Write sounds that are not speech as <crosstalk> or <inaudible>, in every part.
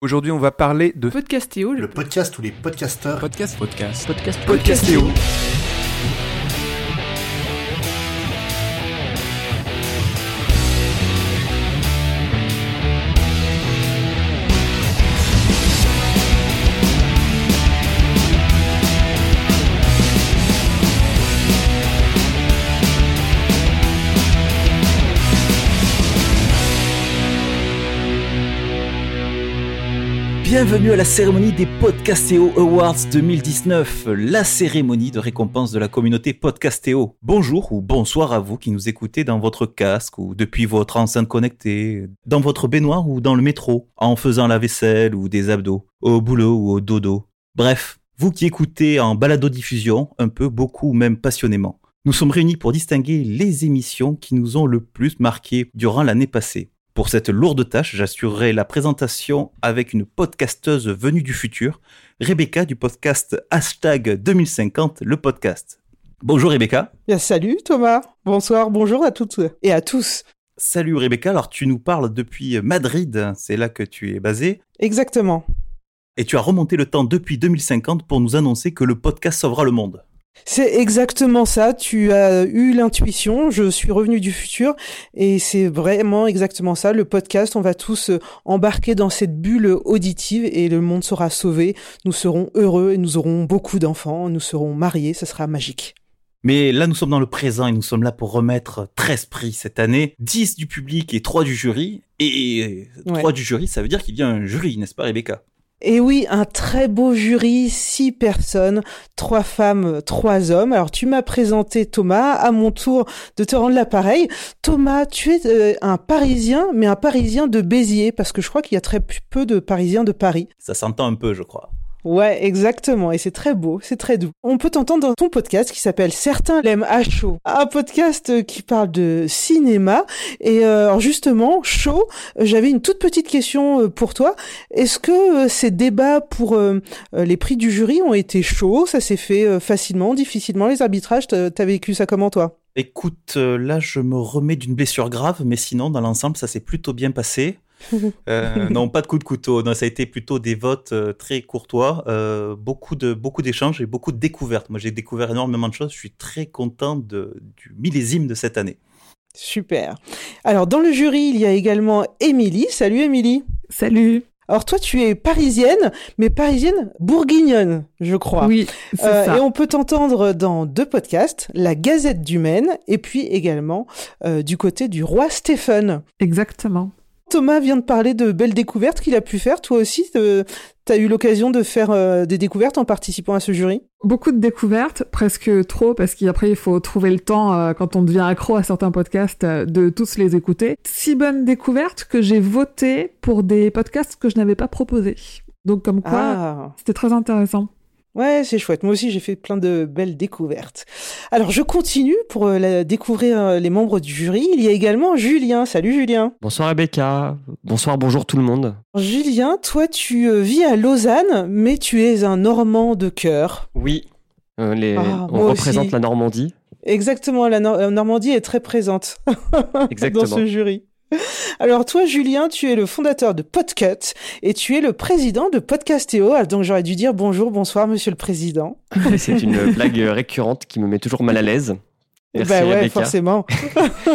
Aujourd'hui, on va parler de Podcastéo, Le podcast où les podcasteurs podcast, podcast, podcast Podcastéo. Bienvenue à la cérémonie des Podcastéo Awards 2019, la cérémonie de récompense de la communauté Podcastéo. Bonjour ou bonsoir à vous qui nous écoutez dans votre casque ou depuis votre enceinte connectée, dans votre baignoire ou dans le métro, en faisant la vaisselle ou des abdos, au boulot ou au dodo. Bref, vous qui écoutez en balado-diffusion, un peu, beaucoup ou même passionnément. Nous sommes réunis pour distinguer les émissions qui nous ont le plus marqué durant l'année passée. Pour cette lourde tâche, j'assurerai la présentation avec une podcasteuse venue du futur, Rebecca du podcast Hashtag 2050, le podcast. Bonjour Rebecca. Bien, salut Thomas. Bonsoir, bonjour à toutes et à tous. Salut Rebecca, alors tu nous parles depuis Madrid, c'est là que tu es basée, Exactement. et tu as remonté le temps depuis 2050 pour nous annoncer que le podcast sauvera le monde. C'est exactement ça. Tu as eu l'intuition. Je suis revenu du futur et c'est vraiment exactement ça. Le podcast, on va tous embarquer dans cette bulle auditive et le monde sera sauvé. Nous serons heureux et nous aurons beaucoup d'enfants. Nous serons mariés. Ça sera magique. Mais là, nous sommes dans le présent et nous sommes là pour remettre 13 prix cette année, 10 du public et 3 du jury. Et 3 Ouais. du jury, ça veut dire qu'il y a un jury, n'est-ce pas Rebecca? Et oui, un très beau jury, six personnes, trois femmes, trois hommes. Alors tu m'as présenté Thomas, à mon tour de te rendre l'appareil. Thomas, tu es euh, un Parisien, mais un Parisien de Béziers, parce que je crois qu'il y a très peu de Parisiens de Paris. Ça s'entend un peu, je crois. Ouais, exactement. Et c'est très beau, c'est très doux. On peut t'entendre dans ton podcast qui s'appelle Certains l'aiment à chaud. Un podcast euh, qui parle de cinéma. Et euh, alors justement, chaud, euh, j'avais une toute petite question pour toi. Est-ce que ces débats pour les prix du jury ont été chauds? Ça s'est fait facilement, difficilement? Les arbitrages, t'as vécu ça comment toi? Écoute, là, je me remets d'une blessure grave, mais sinon, dans l'ensemble, ça s'est plutôt bien passé. Euh, <laughs> non, pas de coup de couteau. Non, ça a été plutôt des votes euh, très courtois, euh, beaucoup de beaucoup d'échanges et beaucoup de découvertes. Moi, j'ai découvert énormément de choses. Je suis très content de, du millésime de cette année. Super. Alors dans le jury, il y a également Émilie. Salut Émilie. Salut. Alors toi, tu es parisienne, mais parisienne bourguignonne, je crois. Oui, c'est Euh, ça. et on peut t'entendre dans deux podcasts, La Gazette du Maine, et puis également euh, du côté du roi Stéphane. Exactement. Thomas vient de parler de belles découvertes qu'il a pu faire. Toi aussi, tu as eu l'occasion de faire euh, des découvertes en participant à ce jury? Beaucoup de découvertes, presque trop, parce qu'après il faut trouver le temps, euh, quand on devient accro à certains podcasts, euh, de tous les écouter. Si bonnes découvertes que j'ai voté pour des podcasts que je n'avais pas proposés. Donc comme quoi, Ah c'était très intéressant. Ouais, c'est chouette. Moi aussi, j'ai fait plein de belles découvertes. Alors, je continue pour euh, la- découvrir euh, les membres du jury. Il y a également Julien. Salut Julien. Bonsoir Rebecca, bonsoir, bonjour tout le monde. Julien, toi, tu euh, vis à Lausanne, mais tu es un Normand de cœur. Oui, euh, les... Ah, on représente aussi. la Normandie, Exactement, la, la Normandie est très présente <laughs> exactement. dans ce jury. <laughs> Alors toi, Julien, tu es le fondateur de Podcut et tu es le président de Podcastéo. Ah, Donc j'aurais dû dire bonjour, bonsoir, monsieur le président. <laughs> C'est une blague récurrente qui me met toujours mal à l'aise. Eh Merci, ben ouais, Rebecca. forcément.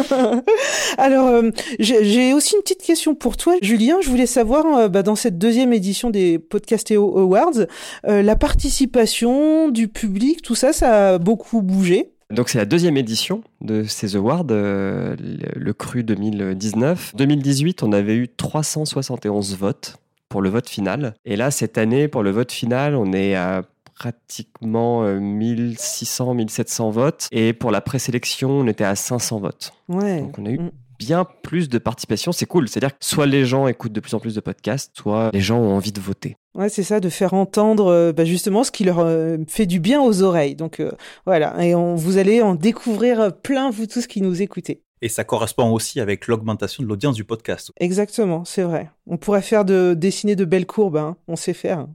<laughs> Alors, euh, j'ai j'ai aussi une petite question pour toi, Julien. Je voulais savoir, euh, bah, dans cette deuxième édition des Podcastéo Awards, euh, la participation du public, tout ça, ça a beaucoup bougé? Donc c'est la deuxième édition de ces awards, euh, le, cru 2019. 2018, on avait eu 371 votes pour le vote final. Et là, cette année, pour le vote final, on est à pratiquement euh, 1600, 1700 votes. Et pour la présélection, on était à 500 votes. Ouais. Donc on a eu Mm. Bien plus de participation. C'est cool. C'est-à-dire que soit les gens écoutent de plus en plus de podcasts, soit les gens ont envie de voter. Ouais, c'est ça, de faire entendre euh, bah, justement ce qui leur euh, fait du bien aux oreilles. Donc euh, voilà, et on, vous allez en découvrir plein, vous tous qui nous écoutez. Et ça correspond aussi avec l'augmentation de l'audience du podcast. Exactement, c'est vrai. On pourrait faire de dessiner de belles courbes, hein. on sait faire.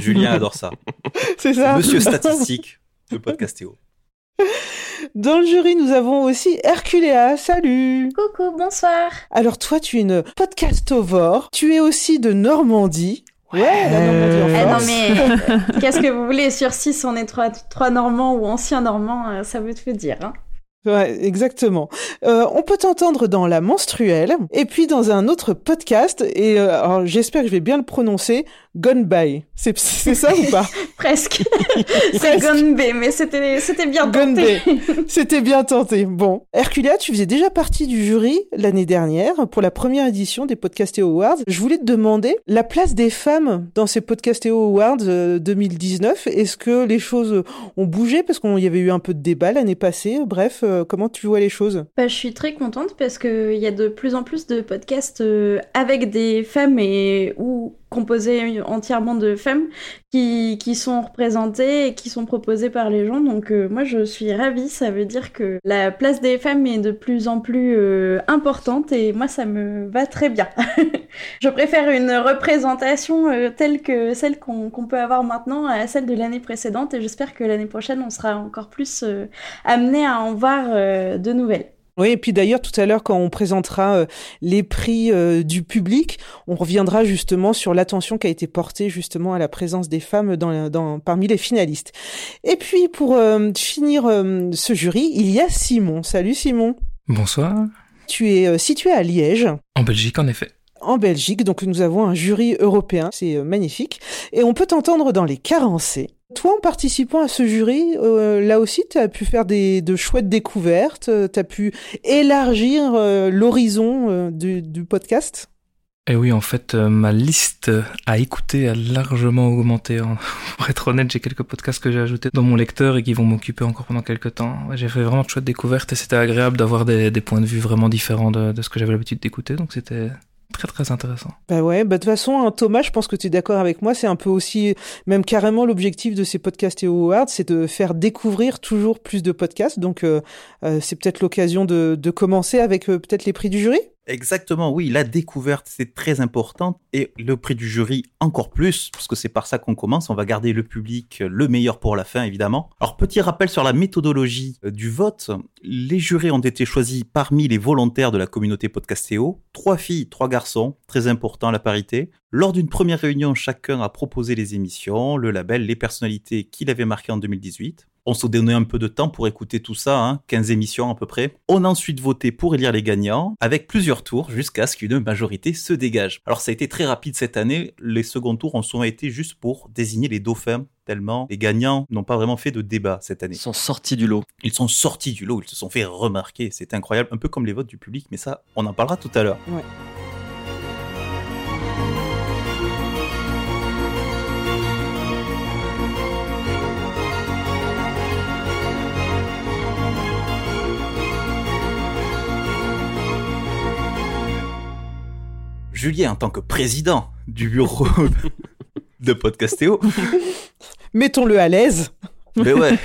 Julien <laughs> adore ça. c'est ça. Monsieur statistique de Podcastéo. <laughs> Dans le jury, nous avons aussi Herculea. Salut. Coucou, bonsoir. Alors toi, tu es une podcastovore. Tu es aussi de Normandie. Ouais, la Normandie en Eh non mais <laughs> qu'est-ce que vous voulez? Sur 6, on est trois, trois Normands ou anciens Normands, euh, ça veut tout dire. Hein. Ouais, exactement. Euh, on peut t'entendre dans La Menstruelle et puis dans un autre podcast. Et euh, alors, j'espère que je vais bien le prononcer. Gone by. C'est ça ou pas? <laughs> Presque. <laughs> C'est Gonbe, mais c'était bien tenté. C'était bien tenté. Bon, Herculea, tu faisais déjà partie du jury l'année dernière pour la première édition des Podcastéo Awards. Je voulais te demander la place des femmes dans ces Podcastéo Awards euh, 2019. Est-ce que les choses ont bougé? Parce qu'il y avait eu un peu de débat l'année passée Bref, euh, comment tu vois les choses? Bah, je suis très contente parce qu'il y a de plus en plus de podcasts euh, avec des femmes et ou composés entièrement de femmes qui, qui sont représentées et qui sont proposées par les gens. Donc euh, moi je suis ravie, ça veut dire que la place des femmes est de plus en plus euh, importante et moi ça me va très bien. <laughs> je préfère une représentation euh, telle que celle qu'on qu'on peut avoir maintenant à celle de l'année précédente et j'espère que l'année prochaine on sera encore plus euh, amené à en voir euh, de nouvelles. Oui, et puis d'ailleurs, tout à l'heure, quand on présentera euh, les prix euh, du public, on reviendra justement sur l'attention qui a été portée justement à la présence des femmes dans, dans, parmi les finalistes. Et puis, pour euh, finir ce jury, il y a Simon. Salut Simon. Bonsoir. Tu es situé à Liège. En Belgique, en effet. En Belgique, donc nous avons un jury européen, c'est magnifique. Et on peut t'entendre dans les carencés. Toi, en participant à ce jury, euh, là aussi, tu as pu faire de chouettes découvertes, tu as pu élargir euh, l'horizon euh, du, podcast? Et oui, en fait, euh, ma liste à écouter a largement augmenté. hein. <laughs> Pour être honnête, j'ai quelques podcasts que j'ai ajoutés dans mon lecteur et qui vont m'occuper encore pendant quelques temps. J'ai fait vraiment de chouettes découvertes et c'était agréable d'avoir des, des points de vue vraiment différents de, de ce que j'avais l'habitude d'écouter. Donc c'était très très intéressant. Bah ouais, bah de toute façon, hein, Thomas, je pense que tu es d'accord avec moi, c'est un peu aussi, même carrément l'objectif de ces podcasts et awards, c'est de faire découvrir toujours plus de podcasts. Donc euh, euh, c'est peut-être l'occasion de, de commencer avec euh, peut-être les prix du jury? Exactement, oui, la découverte, c'est très important. Et le prix du jury, encore plus, parce que c'est par ça qu'on commence. On va garder le public le meilleur pour la fin, évidemment. Alors, petit rappel sur la méthodologie euh, du vote. Les jurés ont été choisis parmi les volontaires de la communauté Podcastéo. Trois filles, trois garçons, très important la parité. Lors d'une première réunion, chacun a proposé les émissions, le label, les personnalités qu'il avait marquées en 2018. On se donnait un peu de temps pour écouter tout ça, hein, 15 émissions à peu près. On a ensuite voté pour élire les gagnants, avec plusieurs tours, jusqu'à ce qu'une majorité se dégage. Alors ça a été très rapide cette année, les seconds tours ont souvent été juste pour désigner les dauphins, tellement les gagnants n'ont pas vraiment fait de débat cette année. Ils sont sortis du lot. Ils sont sortis du lot, ils se sont fait remarquer, c'est incroyable, un peu comme les votes du public, mais ça, on en parlera tout à l'heure. Ouais. Julien, en tant que président du bureau de Podcastéo, Mettons-le à l'aise. Mais ouais.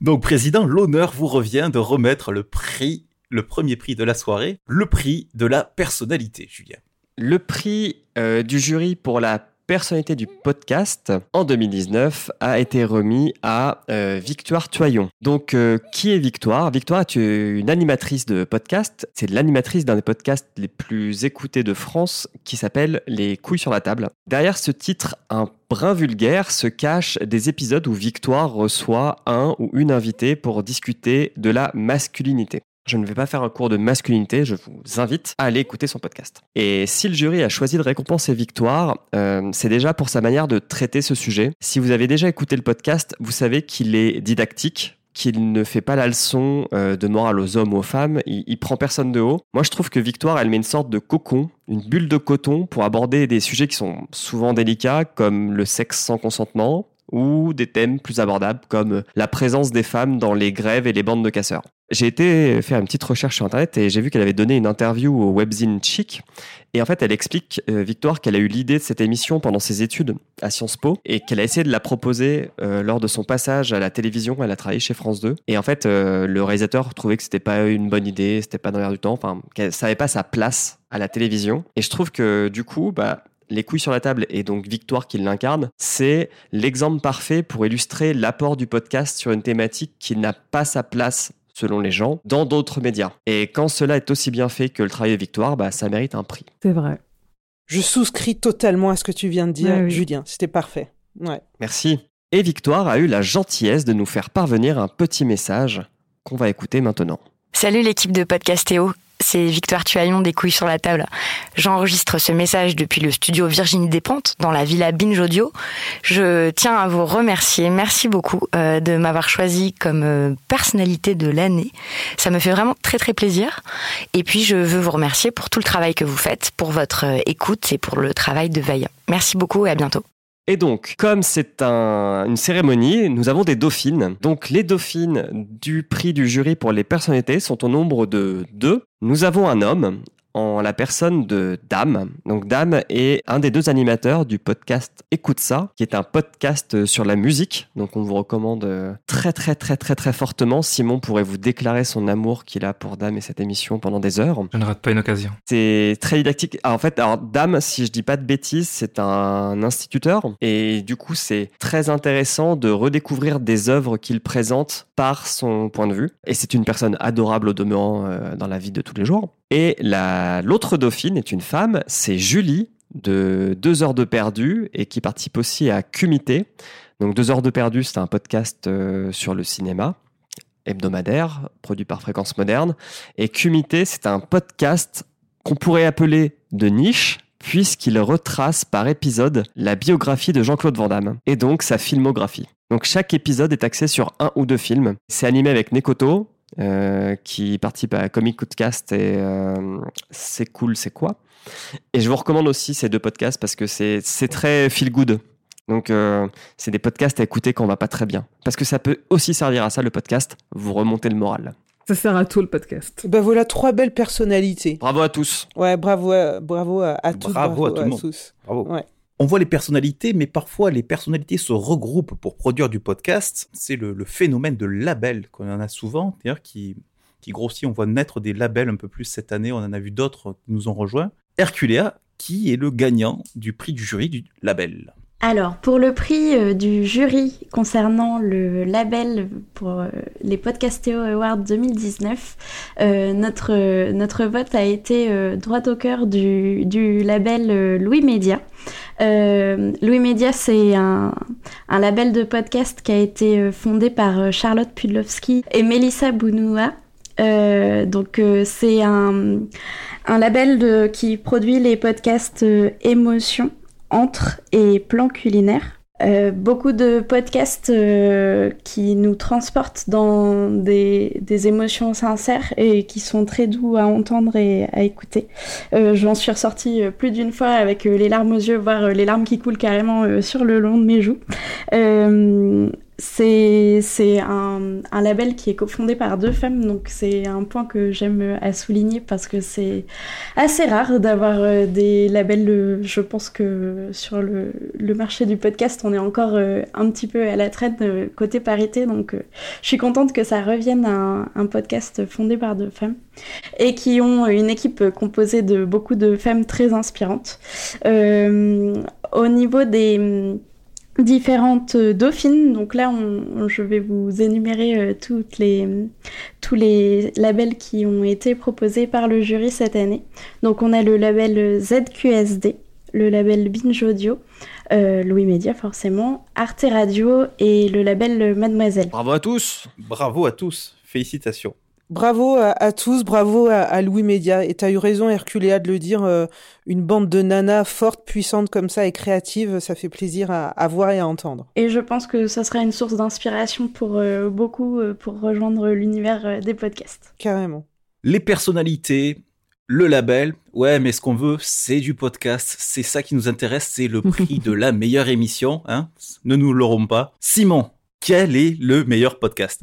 Donc, président, l'honneur vous revient de remettre le prix, le premier prix de la soirée, le prix de la personnalité, Julien. Le prix euh, du jury pour la personnalité du podcast en 2019 a été remis à euh, Victoire Toyon. Donc, euh, qui est Victoire? Victoire est une animatrice de podcast. C'est l'animatrice d'un des podcasts les plus écoutés de France qui s'appelle Les couilles sur la table. Derrière ce titre, un brin vulgaire, se cachent des épisodes où Victoire reçoit un ou une invitée pour discuter de la masculinité. Je ne vais pas faire un cours de masculinité, je vous invite à aller écouter son podcast. Et si le jury a choisi de récompenser Victoire, euh, c'est déjà pour sa manière de traiter ce sujet. Si vous avez déjà écouté le podcast, vous savez qu'il est didactique, qu'il ne fait pas la leçon euh, de morale aux hommes ou aux femmes, il, il prend personne de haut. Moi, je trouve que Victoire, elle met une sorte de cocon, une bulle de coton pour aborder des sujets qui sont souvent délicats, comme le sexe sans consentement, ou des thèmes plus abordables comme la présence des femmes dans les grèves et les bandes de casseurs. J'ai été faire une petite recherche sur Internet et j'ai vu qu'elle avait donné une interview au webzine Chic. Et en fait, elle explique, euh, Victoire, qu'elle a eu l'idée de cette émission pendant ses études à Sciences Po et qu'elle a essayé de la proposer euh, lors de son passage à la télévision. Elle a travaillé chez France 2. Et en fait, euh, le réalisateur trouvait que c'était pas une bonne idée, c'était pas dans l'air du temps, enfin, qu'elle savait pas sa place à la télévision. Et je trouve que du coup, bah, Les couilles sur la table et donc Victoire qui l'incarne, c'est l'exemple parfait pour illustrer l'apport du podcast sur une thématique qui n'a pas sa place selon les gens, dans d'autres médias. Et quand cela est aussi bien fait que le travail de Victoire, bah, ça mérite un prix. C'est vrai. Je souscris totalement à ce que tu viens de dire, oui. Julien. C'était parfait. Ouais. Merci. Et Victoire a eu la gentillesse de nous faire parvenir un petit message qu'on va écouter maintenant. Salut l'équipe de Podcastéo, c'est Victoire Tuaillon des couilles sur la table. J'enregistre ce message depuis le studio Virginie Despentes dans la villa Binge Audio. Je tiens à vous remercier, merci beaucoup euh, de m'avoir choisi comme euh, personnalité de l'année. Ça me fait vraiment très très plaisir. Et puis je veux vous remercier pour tout le travail que vous faites, pour votre euh, écoute et pour le travail de veille. Merci beaucoup et à bientôt. Et donc, comme c'est un- une cérémonie, nous avons des dauphines. Donc, les dauphines du prix du jury pour les personnalités sont au nombre de deux. Nous avons un homme en la personne de Dame. Donc, Dame est un des deux animateurs du podcast Écoute ça, qui est un podcast sur la musique. Donc, on vous recommande euh, très, très, très, très, très fortement. Simon pourrait vous déclarer son amour qu'il a pour Dame et cette émission pendant des heures. Je ne rate pas une occasion. C'est très didactique. Ah, en fait, alors Dame, si je dis pas de bêtises, c'est un instituteur et du coup, c'est très intéressant de redécouvrir des œuvres qu'il présente par son point de vue. Et c'est une personne adorable au demeurant euh, dans la vie de tous les jours. Et la l'autre dauphine est une femme, c'est Julie de Deux heures de perdu et qui participe aussi à Cumité. Donc Deux heures de perdu, c'est un podcast euh, sur le cinéma hebdomadaire produit par Fréquence Moderne. Et Cumité, c'est un podcast qu'on pourrait appeler de niche, puisqu'il retrace par épisode la biographie de Jean-Claude Van Damme, et donc sa filmographie. Donc chaque épisode est axé sur un ou deux films. C'est animé avec Nekoto, euh, qui participe à Comic Cast et euh, C'est cool, c'est quoi? Et je vous recommande aussi ces deux podcasts parce que c'est c'est très feel good. Donc euh, c'est des podcasts à écouter quand on va pas très bien. Parce que ça peut aussi servir à ça le podcast, vous remonter le moral. Ça sert à tout le podcast. Ben voilà trois belles personnalités. Bravo à tous. Ouais, bravo, à, bravo à, à tous. Bravo à tout le monde. tous. Bravo. Ouais. On voit les personnalités, mais parfois les personnalités se regroupent pour produire du podcast. C'est le, phénomène de label qu'on en a souvent, d'ailleurs, qui, qui grossit. On voit naître des labels un peu plus cette année. On en a vu d'autres qui nous ont rejoints. Herculea, qui est le gagnant du prix du jury du label. Alors, pour le prix euh, du jury concernant le label pour euh, les Podcastéo Awards 2019, euh, notre, notre vote a été droit au cœur du, du label Louis Média. Louis Média, c'est un, un label de podcast qui a été fondé par Charlotte Pudlowski et Melissa Bounoua. Donc c'est un, un label de, qui produit les podcasts euh, Émotion, Entre et Plan culinaire. Euh, beaucoup de podcasts euh, qui nous transportent dans des, des émotions sincères et qui sont très doux à entendre et à écouter. Euh, J'en suis ressortie euh, plus d'une fois avec euh, les larmes aux yeux, voire euh, les larmes qui coulent carrément sur le long de mes joues. C'est c'est un, un label qui est cofondé par deux femmes, donc c'est un point que j'aime à souligner parce que c'est assez rare d'avoir euh, des labels. Je pense que sur le, le marché du podcast, on est encore euh, un petit peu à la traîne euh, côté parité, donc je suis contente que ça revienne à un, un podcast fondé par deux femmes et qui ont une équipe composée de beaucoup de femmes très inspirantes. Euh, au niveau des différentes euh, dauphines. Donc là, on- on- je vais vous énumérer euh, toutes les, tous les labels qui ont été proposés par le jury cette année. Donc on a le label ZQSD, le label Binge Audio, euh, Louis Média forcément, Arte Radio et le label Mademoiselle. Bravo à tous. Bravo à tous. Félicitations. Bravo à, à tous, bravo à, à Louis Média. Et t'as eu raison, Herculéa, de le dire. euh, une bande de nanas fortes, puissantes comme ça et créatives, ça fait plaisir à, à voir et à entendre. Et je pense que ça sera une source d'inspiration pour euh, beaucoup euh, pour rejoindre l'univers euh, des podcasts. Carrément. Les personnalités, le label. Ouais, mais ce qu'on veut, c'est du podcast. C'est ça qui nous intéresse. C'est le prix <laughs> de la meilleure émission. Hein ne nous l'aurons pas. Simon, quel est le meilleur podcast?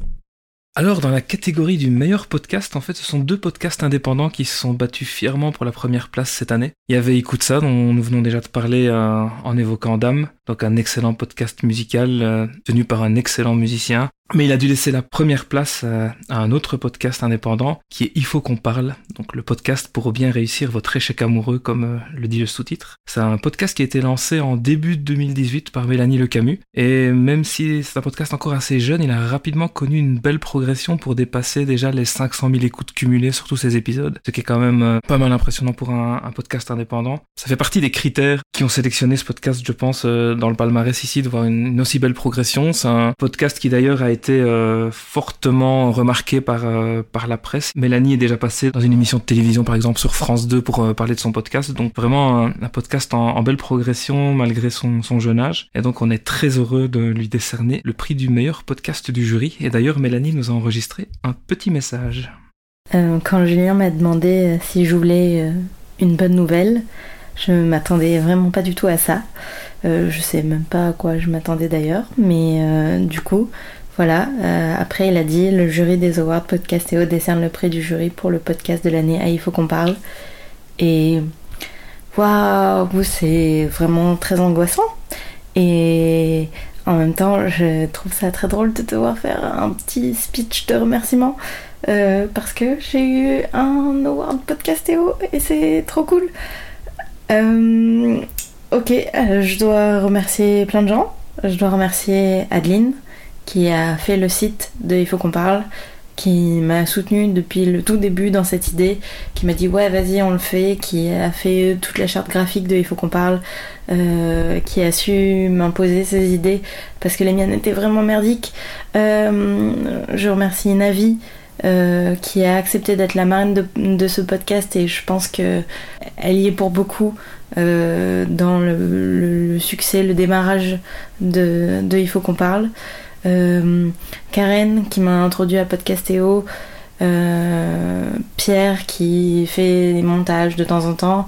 Alors, dans la catégorie du meilleur podcast, en fait, ce sont deux podcasts indépendants qui se sont battus fièrement pour la première place cette année. Il y avait Écoute ça, dont nous venons déjà de parler euh, en évoquant Dame, donc un excellent podcast musical euh, tenu par un excellent musicien. Mais il a dû laisser la première place à, un autre podcast indépendant qui est Il faut qu'on parle, donc le podcast pour bien réussir votre échec amoureux comme euh, le dit le sous-titre. C'est un podcast qui a été lancé en début de 2018 par Mélanie Le Camus et même si c'est un podcast encore assez jeune, il a rapidement connu une belle progression pour dépasser déjà les 500 000 écoutes cumulées sur tous ces épisodes, ce qui est quand même euh, pas mal impressionnant pour un, podcast indépendant. Ça fait partie des critères qui ont sélectionné ce podcast, je pense, euh, dans le palmarès ici, de voir une, aussi belle progression. C'est un podcast qui d'ailleurs a été euh, fortement remarqué par, par la presse. Mélanie est déjà passée dans une émission de télévision, par exemple, sur France 2 pour parler de son podcast. Donc vraiment un, podcast en, belle progression malgré son, son jeune âge. Et donc on est très heureux de lui décerner le prix du meilleur podcast du jury. Et d'ailleurs, Mélanie nous a enregistré un petit message. quand Julien m'a demandé si je voulais une bonne nouvelle, je m'attendais vraiment pas du tout à ça. Euh, je sais même pas à quoi je m'attendais d'ailleurs, mais du coup, voilà, euh, après il a dit le jury des Awards Podcastéo décerne le prix du jury pour le podcast de l'année Ah il faut qu'on parle. Et waouh, c'est vraiment très angoissant. Et en même temps, je trouve ça très drôle de devoir faire un petit speech de remerciement euh, parce que j'ai eu un award podcastéo et c'est trop cool. Euh, ok, je dois remercier plein de gens. Je dois remercier Adeline, qui a fait le site de Il faut qu'on parle, qui m'a soutenu depuis le tout début dans cette idée, qui m'a dit ouais vas-y on le fait, qui a fait toute la charte graphique de Il faut qu'on parle, euh, qui a su m'imposer ses idées parce que les miennes étaient vraiment merdiques. Euh, je remercie Navi. Euh, qui a accepté d'être la marraine de, ce podcast et je pense que elle y est pour beaucoup dans le, succès, le démarrage de Il faut qu'on parle. Euh, Karen qui m'a introduit à Podcastéo, euh, Pierre qui fait des montages de temps en temps,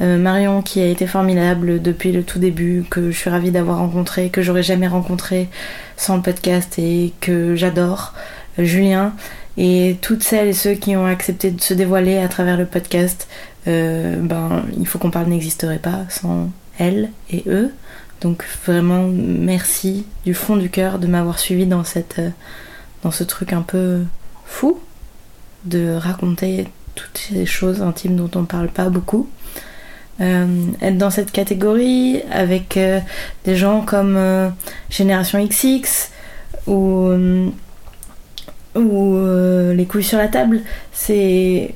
euh, Marion qui a été formidable depuis le tout début, que je suis ravie d'avoir rencontré, que j'aurais jamais rencontré sans le podcast et que j'adore, Julien et toutes celles et ceux qui ont accepté de se dévoiler à travers le podcast. ben, il faut qu'on parle n'existerait pas sans elles et eux. Donc vraiment merci du fond du cœur de m'avoir suivi dans cette euh, dans ce truc un peu fou de raconter toutes ces choses intimes dont on parle pas beaucoup. Euh, être dans cette catégorie avec euh, des gens comme Génération XX ou ou les couilles sur la table, c'est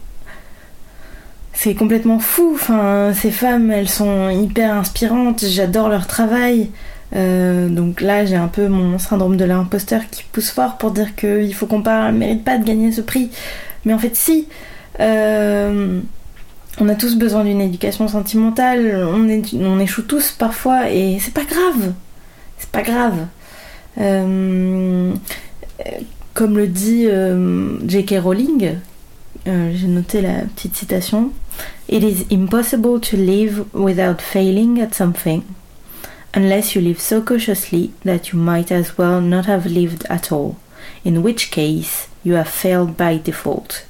c'est complètement fou. Enfin, ces femmes, elles sont hyper inspirantes. J'adore leur travail. Euh, donc là, j'ai un peu mon syndrome de l'imposteur qui pousse fort pour dire qu'il faut qu'on parle, mérite pas de gagner ce prix. Mais en fait, si. Euh, on a tous besoin d'une éducation sentimentale. On, échoue tous parfois et c'est pas grave. C'est pas grave. Euh, comme le dit J.K. Rowling, j'ai noté la petite citation. It is impossible to live without failing at something, unless you live so cautiously that you might as well not have lived at all, in which case you have failed by default.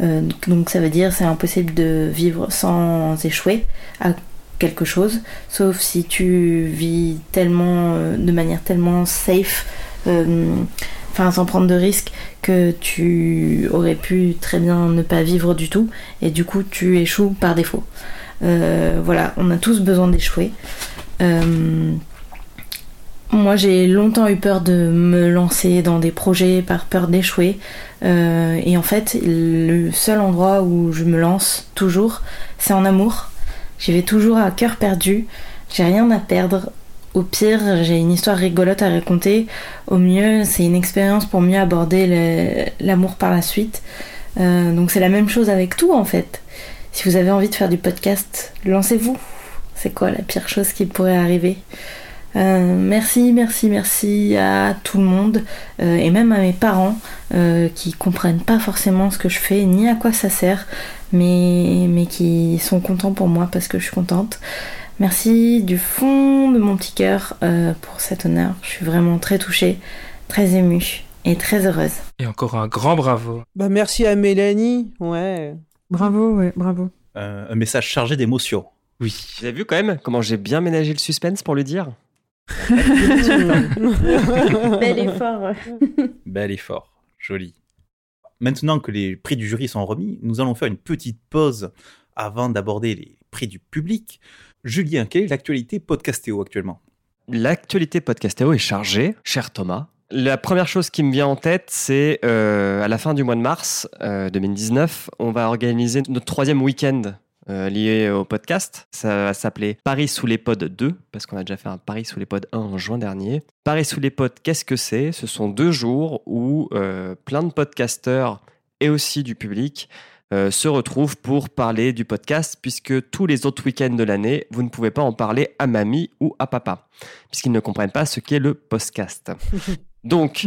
Euh, donc ça veut dire c'est impossible de vivre sans échouer à quelque chose, sauf si tu vis tellement euh, de manière tellement safe. Euh, sans prendre de risques, que tu aurais pu très bien ne pas vivre du tout, et du coup tu échoues par défaut. Euh, voilà, on a tous besoin d'échouer. Euh, moi j'ai longtemps eu peur de me lancer dans des projets par peur d'échouer. Euh, et en fait, le seul endroit où je me lance toujours, c'est en amour. J'y vais toujours à cœur perdu. J'ai rien à perdre. Au pire, j'ai une histoire rigolote à raconter. Au mieux, c'est une expérience pour mieux aborder l'amour par la suite. Euh, donc c'est la même chose avec tout en fait. Si vous avez envie de faire du podcast, lancez-vous. C'est quoi la pire chose qui pourrait arriver? Euh, merci, merci, merci à tout le monde euh, et même à mes parents qui comprennent pas forcément ce que je fais ni à quoi ça sert, mais, mais qui sont contents pour moi parce que je suis contente. Merci du fond de mon petit cœur euh, pour cet honneur. Je suis vraiment très touchée, très émue. et très heureuse. Et encore un grand bravo. Bah merci à Mélanie, ouais. Bravo, ouais, bravo. Euh, un message chargé d'émotions. Oui. Vous avez vu quand même comment j'ai bien ménagé le suspense pour lui dire <laughs> Bel effort. Bel effort, joli. Maintenant que les prix du jury sont remis, nous allons faire une petite pause avant d'aborder les prix du public. Julien, quelle est l'actualité podcastéo actuellement L'actualité podcastéo est chargée, cher Thomas. La première chose qui me vient en tête, c'est euh, à la fin du mois de mars euh, 2019, on va organiser notre troisième week-end euh, lié au podcast. Ça va s'appeler Paris sous les pods 2, parce qu'on a déjà fait un Paris sous les pods 1 en juin dernier. Paris sous les pods, qu'est-ce que c'est? Ce sont deux jours où euh, plein de podcasteurs et aussi du public euh, se retrouvent pour parler du podcast, puisque tous les autres week-ends de l'année, vous ne pouvez pas en parler à mamie ou à papa, puisqu'ils ne comprennent pas ce qu'est le podcast. <laughs> Donc,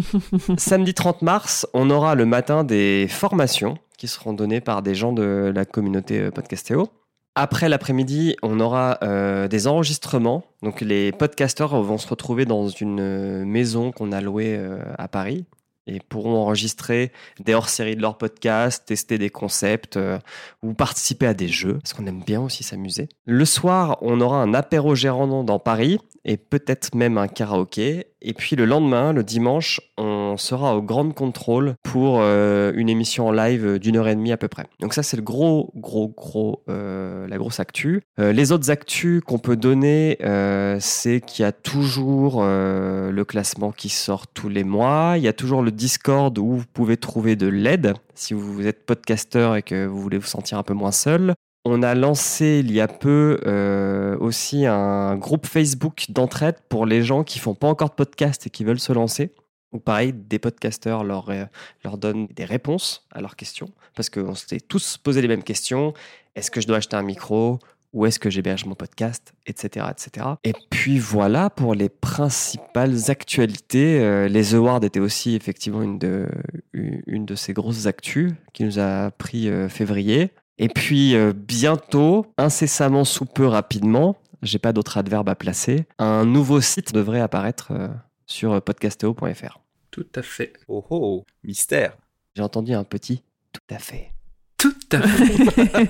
samedi 30 mars, on aura le matin des formations qui seront données par des gens de la communauté euh, Podcastéo. Après l'après-midi, on aura euh, des enregistrements. Donc, les podcasteurs vont se retrouver dans une maison qu'on a louée euh, à Paris et pourront enregistrer des hors-séries de leur podcast, tester des concepts euh, ou participer à des jeux, parce qu'on aime bien aussi s'amuser. Le soir, on aura un apéro gérant dans Paris et peut-être même un karaoké. Et puis le lendemain, le dimanche, on sera au Grand Control pour euh, une émission en live d'une heure et demie à peu près. Donc ça, c'est le gros, gros, gros, euh, la grosse actu. Euh, les autres actus qu'on peut donner, euh, c'est qu'il y a toujours euh, le classement qui sort tous les mois. Il y a toujours le Discord où vous pouvez trouver de l'aide si vous êtes podcasteur et que vous voulez vous sentir un peu moins seul. On a lancé il y a peu euh, aussi un groupe Facebook d'entraide pour les gens qui font pas encore de podcast et qui veulent se lancer. Ou pareil, des podcasteurs leur, euh, leur donnent des réponses à leurs questions. Parce qu'on s'est tous posé les mêmes questions. Est-ce que je dois acheter un micro? Où est-ce que j'héberge mon podcast? Etc. etc. Et puis voilà pour les principales actualités. Euh, les awards étaient aussi effectivement une de, une de ces grosses actus qui nous a pris février. Et puis euh, bientôt, incessamment sous peu rapidement, j'ai pas d'autre adverbe à placer, un nouveau site devrait apparaître euh, sur podcasteo.fr. Tout à fait. Oh oh, mystère. J'ai entendu un petit tout à fait. Tout à fait.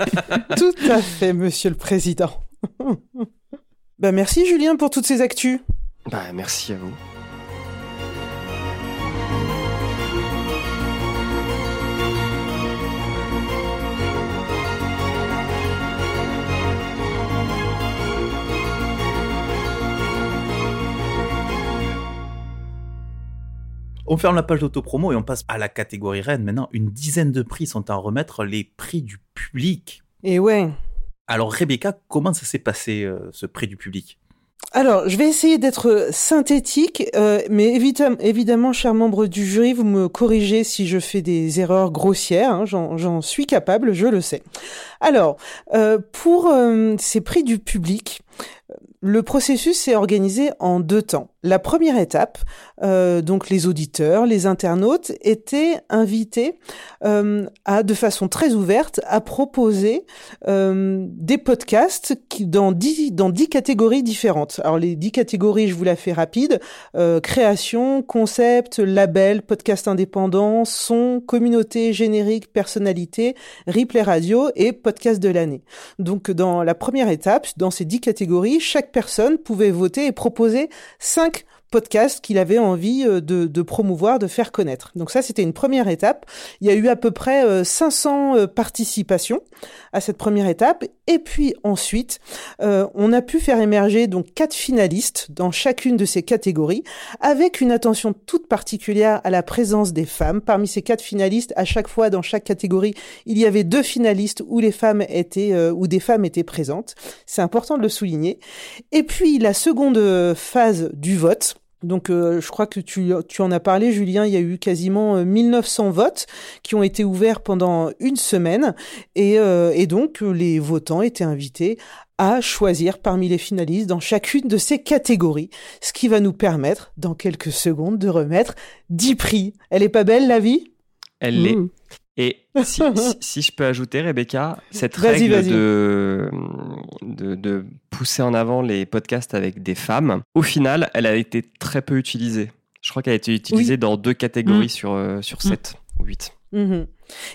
<laughs> Tout à fait, monsieur le président. <laughs> bah merci Julien pour toutes ces actus. Bah merci à vous. On ferme la page d'autopromo et on passe à la catégorie reine. Maintenant, une dizaine de prix sont à remettre, les prix du public. Et ouais. Alors Rebecca, comment ça s'est passé euh, ce prix du public? Alors, je vais essayer d'être synthétique, euh, mais évidemment, évidemment, chers membres du jury, vous me corrigez si je fais des erreurs grossières, hein, j'en suis capable, je le sais. Alors, euh, pour euh, ces prix du public, le processus s'est organisé en deux temps. La première étape, euh, donc les auditeurs, les internautes étaient invités euh, à, de façon très ouverte, à proposer euh, des podcasts qui, dans dix dans dix catégories différentes. Alors les dix catégories, je vous la fais rapide euh, création, concept, label, podcast indépendant, son, communauté, générique, personnalité, replay radio et podcast de l'année. Donc dans la première étape, dans ces dix catégories, chaque personne pouvait voter et proposer cinq podcasts qu'il avait envie euh, de, de promouvoir, de faire connaître. Donc ça, c'était une première étape. Il y a eu à peu près euh, 500 euh, participations à cette première étape. Et puis ensuite, euh, on a pu faire émerger donc quatre finalistes dans chacune de ces catégories, avec une attention toute particulière à la présence des femmes. Parmi ces quatre finalistes, à chaque fois dans chaque catégorie, il y avait deux finalistes où les femmes étaient, euh, où des femmes étaient présentes. C'est important de le souligner. Et puis la seconde euh, phase du vote. Donc euh, je crois que tu, tu en as parlé, Julien, il y a eu quasiment euh, 1900 votes qui ont été ouverts pendant une semaine et, euh, et donc euh, les votants étaient invités à choisir parmi les finalistes dans chacune de ces catégories, ce qui va nous permettre dans quelques secondes de remettre 10 prix. Elle est pas belle la vie? Elle l'est. Mmh. Et <laughs> si, si- si je peux ajouter, Rebecca, cette règle vas-y. de, de, de pousser en avant les podcasts avec des femmes, au final, elle a été très peu utilisée. Je crois qu'elle a été utilisée Oui. dans deux catégories Mm. sur, euh, sur 7 ou 8. Mhm.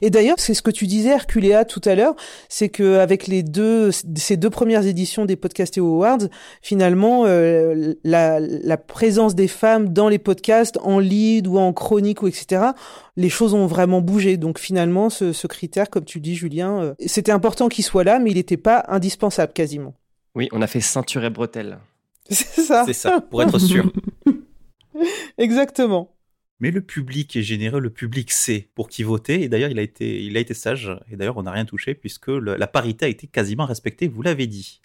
Et d'ailleurs, c'est ce que tu disais, Herculea, tout à l'heure, c'est que avec les deux, ces deux premières éditions des Podcastéo Awards, finalement, euh, la, la présence des femmes dans les podcasts, en lead ou en chronique ou etc., les choses ont vraiment bougé. Donc finalement, ce, ce critère, comme tu dis, Julien, euh, c'était important qu'il soit là, mais il n'était pas indispensable quasiment. Oui, on a fait ceinture et bretelles. <laughs> C'est ça. C'est ça, pour être sûr. <laughs> Exactement. Mais le public est généreux, le public sait pour qui voter. Et d'ailleurs, il a été, sage. Et d'ailleurs, on n'a rien touché puisque la parité a été quasiment respectée. Vous l'avez dit.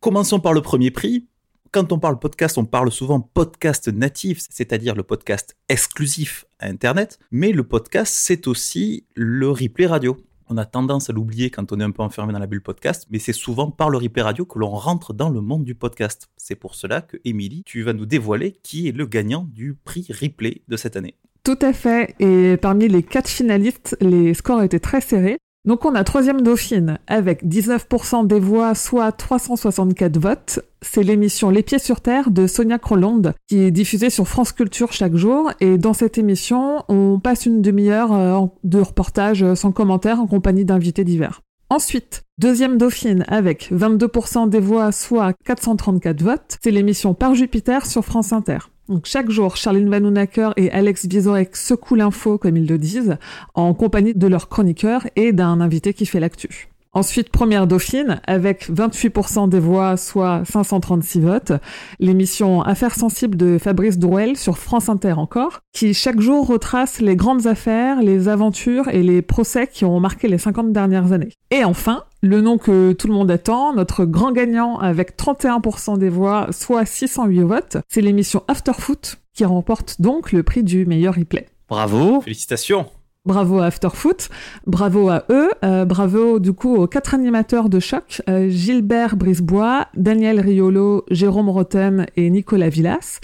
Commençons par le premier prix. Quand on parle podcast, on parle souvent podcast natif, c'est-à-dire le podcast exclusif à Internet. Mais le podcast, c'est aussi le replay radio. On a tendance à l'oublier quand on est un peu enfermé dans la bulle podcast, mais c'est souvent par le replay radio que l'on rentre dans le monde du podcast. C'est pour cela que, Émilie, tu vas nous dévoiler qui est le gagnant du prix replay de cette année. Tout à fait. Et parmi les quatre finalistes, les scores étaient très serrés. Donc on a troisième Dauphine avec 19% des voix, soit 364 votes. C'est l'émission Les Pieds sur Terre de Sonia Crolonde qui est diffusée sur France Culture chaque jour. Et dans cette émission, on passe une demi-heure euh, de reportage euh, sans commentaire en compagnie d'invités divers. Ensuite, deuxième Dauphine avec 22% des voix, soit 434 votes. C'est l'émission Par Jupiter sur France Inter. Donc chaque jour, Charline Vanhoenacker et Alex Vizorek secouent l'info, comme ils le disent, en compagnie de leurs chroniqueurs et d'un invité qui fait l'actu. Ensuite, première Dauphine, avec 28% des voix, soit 536 votes, l'émission Affaires sensibles de Fabrice Drouel sur France Inter encore, qui chaque jour retrace les grandes affaires, les aventures et les procès qui ont marqué les 50 dernières années. Et enfin, le nom que tout le monde attend, notre grand gagnant avec 31% des voix, soit 608 votes, c'est l'émission Afterfoot, qui remporte donc le prix du meilleur replay. Bravo Félicitations Bravo à Afterfoot, bravo à eux, euh, bravo du coup aux quatre animateurs de choc, euh, Gilbert Brisebois, Daniel Riolo, Jérôme Roten et Nicolas Villas,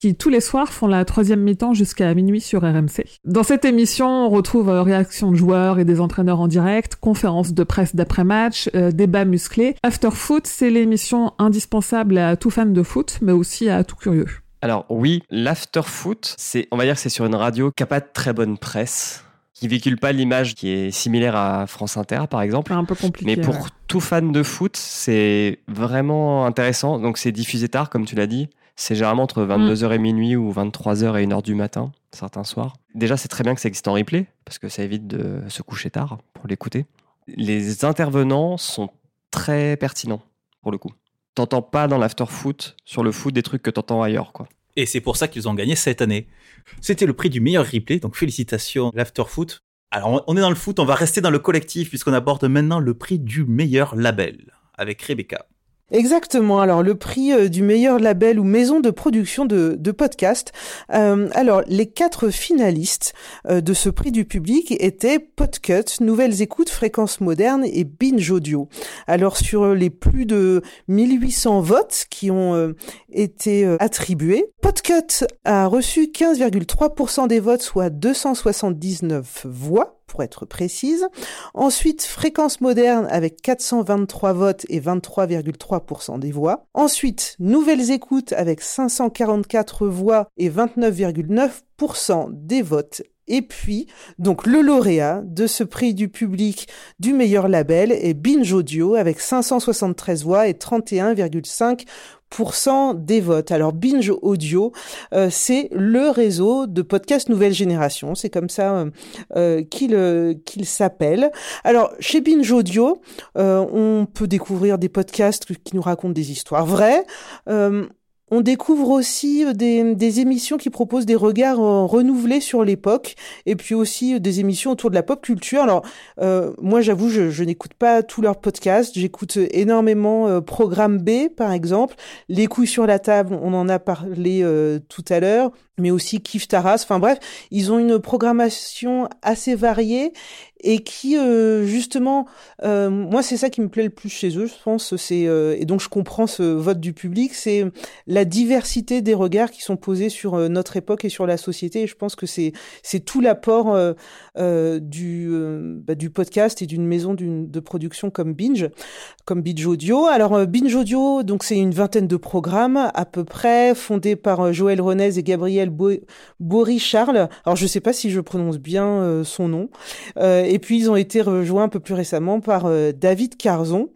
qui tous les soirs font la troisième mi-temps jusqu'à minuit sur RMC. Dans cette émission, on retrouve euh, réactions de joueurs et des entraîneurs en direct, conférences de presse d'après-match, débats musclés. Afterfoot, c'est l'émission indispensable à tout fan de foot, mais aussi à tout curieux. Alors oui, l'afterfoot, c'est, on va dire que c'est sur une radio qui n'a pas de très bonne presse, qui véhicule pas l'image qui est similaire à France Inter par exemple. Un peu compliqué. Mais pour ouais. tout fan de foot, c'est vraiment intéressant. Donc c'est diffusé tard, comme tu l'as dit. C'est généralement entre 22h et minuit ou 23h et 1h du matin, certains soirs. Déjà, c'est très bien que ça existe en replay, parce que ça évite de se coucher tard pour l'écouter. Les intervenants sont très pertinents, pour le coup. T'entends pas dans l'after-foot, sur le foot, des trucs que t'entends ailleurs, quoi. Et c'est pour ça qu'ils ont gagné cette année. C'était le prix du meilleur replay, donc félicitations l'Afterfoot. Alors on- est dans le foot, on va rester dans le collectif puisqu'on aborde maintenant le prix du meilleur label avec Rebecca. Exactement. Alors le prix euh, du meilleur label ou maison de production de, podcast. Euh, alors les quatre finalistes euh, de ce prix du public étaient Podcut, Nouvelles Écoutes, Fréquences Modernes et Binge Audio. Alors sur les plus de 1800 votes qui ont été attribués, Podcut a reçu 15,3% des votes, soit 279 voix pour être précise. Ensuite, Fréquence Moderne avec 423 votes et 23,3% des voix. Ensuite, Nouvelles Écoutes avec 544 voix et 29,9% des votes. Et puis, donc le lauréat de ce prix du public du meilleur label est Binge Audio avec 573 voix et 31,5% des votes. Alors Binge Audio, euh, c'est le réseau de podcasts nouvelle génération. C'est comme ça euh, euh, qu'il euh, qu'il s'appelle. Alors chez Binge Audio, on peut découvrir des podcasts qui nous racontent des histoires vraies. On découvre aussi euh, des, des émissions qui proposent des regards euh, renouvelés sur l'époque et puis aussi euh, des émissions autour de la pop culture. Alors euh, moi j'avoue je, je n'écoute pas tous leurs podcasts, j'écoute énormément euh, Programme B par exemple, Les couilles sur la table, on en a parlé tout à l'heure, mais aussi Kif Taras. Enfin bref, ils ont une programmation assez variée et qui euh, justement, euh, moi c'est ça qui me plaît le plus chez eux, je pense, c'est euh, et donc je comprends ce vote du public, c'est la diversité des regards qui sont posés sur notre époque et sur la société. Et je pense que c'est c'est tout l'apport du bah, du podcast et d'une maison de production comme Binge, comme Binge Audio. Alors Binge Audio, donc c'est une vingtaine de programmes à peu près, fondés par Joël Renez et Gabriel Bory Charles. Alors je sais pas si je prononce bien son nom. Et puis ils ont été rejoints un peu plus récemment par euh, David Carzon.